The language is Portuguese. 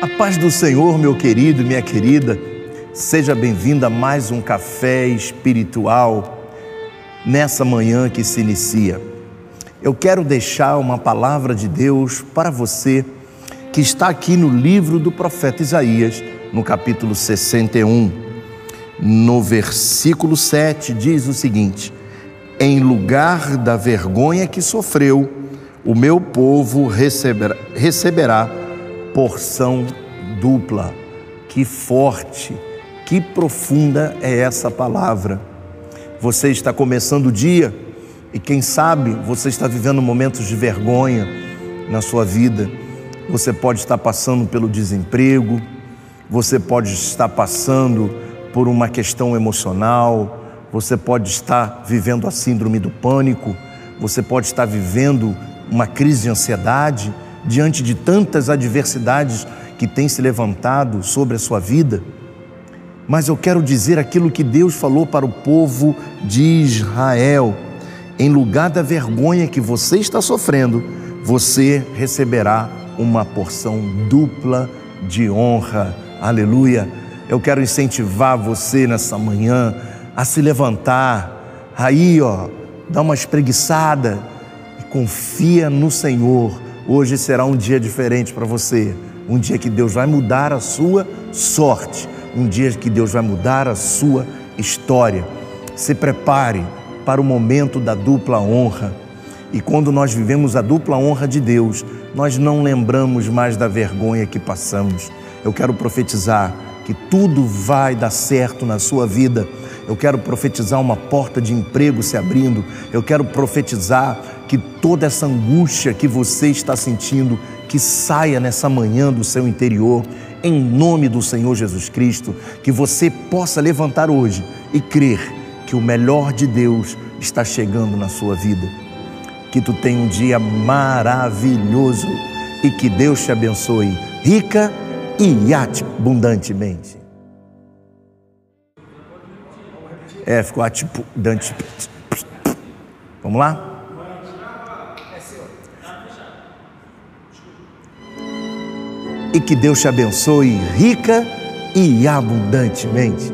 A paz do Senhor, meu querido e minha querida, seja bem-vinda a mais um café espiritual nessa manhã que se inicia. Eu quero deixar uma palavra de Deus para você que está aqui no livro do profeta Isaías, no capítulo 61. No versículo 7 diz o seguinte: Em lugar da vergonha que sofreu, o meu povo receberá, receberá porção dupla. Que forte, que profunda é essa palavra. Você está começando o dia e quem sabe você está vivendo momentos de vergonha na sua vida. Você pode estar passando pelo desemprego, você pode estar passando por uma questão emocional, você pode estar vivendo a síndrome do pânico, você pode estar vivendo uma crise de ansiedade diante de tantas adversidades que têm se levantado sobre a sua vida. Mas eu quero dizer aquilo que Deus falou para o povo de Israel. Em lugar da vergonha que você está sofrendo, você receberá uma porção dupla de honra. Aleluia. Eu quero incentivar você nessa manhã a se levantar, aí, ó, dá uma espreguiçada e confia no Senhor Hoje será um dia diferente para você, um dia que Deus vai mudar a sua sorte, um dia que Deus vai mudar a sua história. Se prepare para o momento da dupla honra. E quando nós vivemos a dupla honra de Deus, nós não lembramos mais da vergonha que passamos. Eu quero profetizar que tudo vai dar certo na sua vida. Eu quero profetizar uma porta de emprego se abrindo. Eu quero profetizar que toda essa angústia que você está sentindo, que saia nessa manhã do seu interior, em nome do Senhor Jesus Cristo, que você possa levantar hoje e crer que o melhor de Deus está chegando na sua vida. Que tu tenha um dia maravilhoso e que Deus te abençoe rica e abundantemente. É, ficou atipudante. Vamos lá? E que Deus te abençoe rica e abundantemente.